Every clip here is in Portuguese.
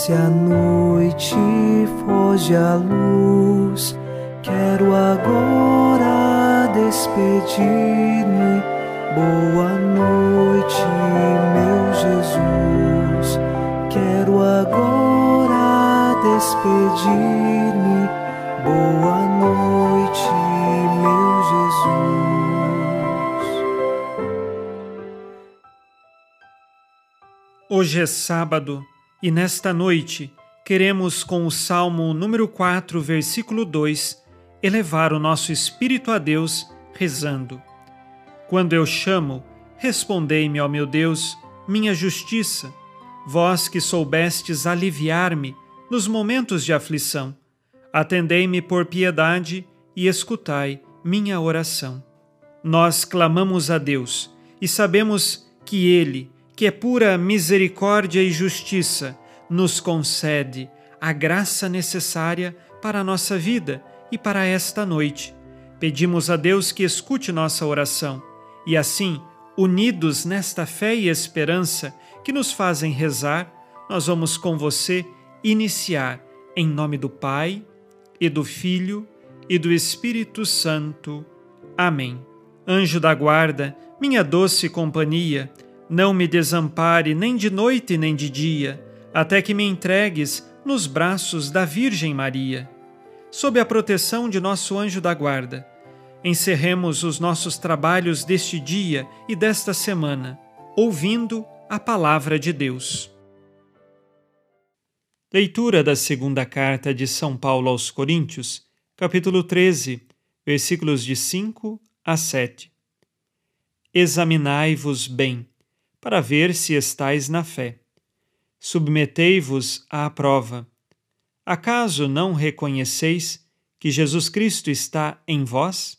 Desce a noite, foge a luz. Quero agora despedir-me. Boa noite, meu Jesus. Quero agora despedir-me. Boa noite, meu Jesus. Hoje é sábado e nesta noite queremos, com o Salmo número 4, versículo 2, elevar o nosso espírito a Deus rezando. Quando eu chamo, respondei-me, ó meu Deus, minha justiça, vós que soubestes aliviar-me nos momentos de aflição. Atendei-me por piedade e escutai minha oração. Nós clamamos a Deus e sabemos que Ele, que é pura misericórdia e justiça, nos concede a graça necessária para a nossa vida e para esta noite. Pedimos a Deus que escute nossa oração e assim, unidos nesta fé e esperança que nos fazem rezar, nós vamos com você iniciar em nome do Pai e do Filho e do Espírito Santo. Amém. Anjo da guarda, minha doce companhia, não me desampare nem de noite nem de dia, até que me entregues nos braços da Virgem Maria. Sob a proteção de nosso anjo da guarda, encerremos os nossos trabalhos deste dia e desta semana, ouvindo a palavra de Deus. Leitura da segunda carta de São Paulo aos Coríntios, capítulo 13, versículos de 5 a 7. Examinai-vos bem para ver se estais na fé. Submetei-vos à prova. Acaso não reconheceis que Jesus Cristo está em vós?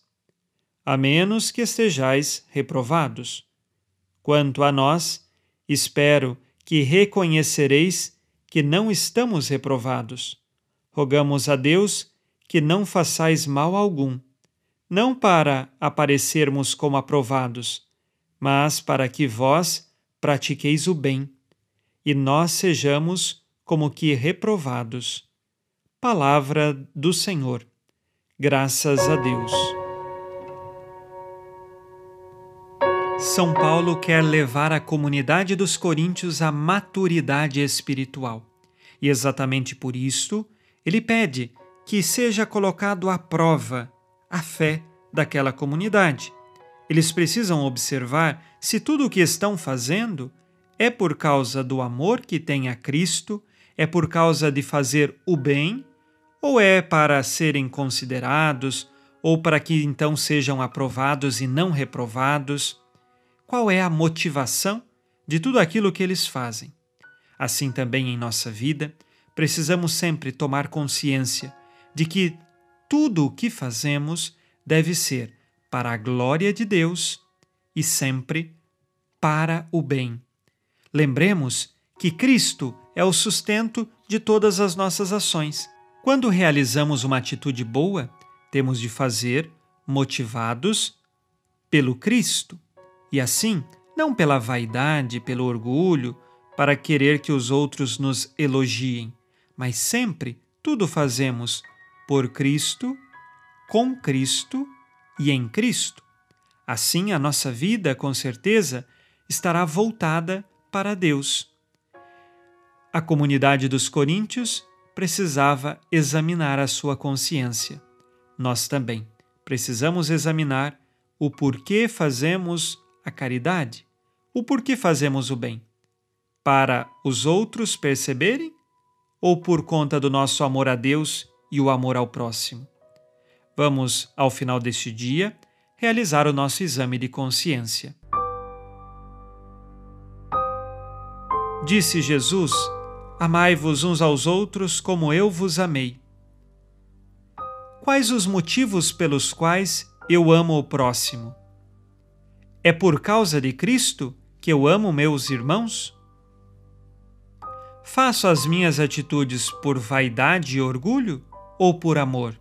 A menos que estejais reprovados. Quanto a nós, espero que reconhecereis que não estamos reprovados. Rogamos a Deus que não façais mal algum, não para aparecermos como aprovados, mas para que vós pratiqueis o bem, e nós sejamos como que reprovados. Palavra do Senhor. Graças a Deus. São Paulo quer levar a comunidade dos coríntios à maturidade espiritual. E exatamente por isto, ele pede que seja colocado à prova a fé daquela comunidade eles precisam observar se tudo o que estão fazendo é por causa do amor que têm a Cristo, é por causa de fazer o bem, ou é para serem considerados, ou para que então sejam aprovados e não reprovados. Qual é a motivação de tudo aquilo que eles fazem? Assim também em nossa vida, precisamos sempre tomar consciência de que tudo o que fazemos deve ser para a glória de Deus e sempre para o bem. Lembremos que Cristo é o sustento de todas as nossas ações. Quando realizamos uma atitude boa, temos de fazer motivados pelo Cristo e assim, não pela vaidade, pelo orgulho, para querer que os outros nos elogiem, mas sempre tudo fazemos por Cristo, com Cristo e em Cristo. Assim, a nossa vida, com certeza, estará voltada para Deus. A comunidade dos coríntios precisava examinar a sua consciência. Nós também precisamos examinar o porquê fazemos a caridade, o porquê fazemos o bem. Para os outros perceberem ou por conta do nosso amor a Deus e o amor ao próximo? Vamos, ao final deste dia, realizar o nosso exame de consciência. Disse Jesus: Amai-vos uns aos outros como eu vos amei. Quais os motivos pelos quais eu amo o próximo? É por causa de Cristo que eu amo meus irmãos? Faço as minhas atitudes por vaidade e orgulho ou por amor?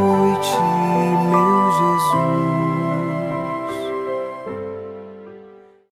meu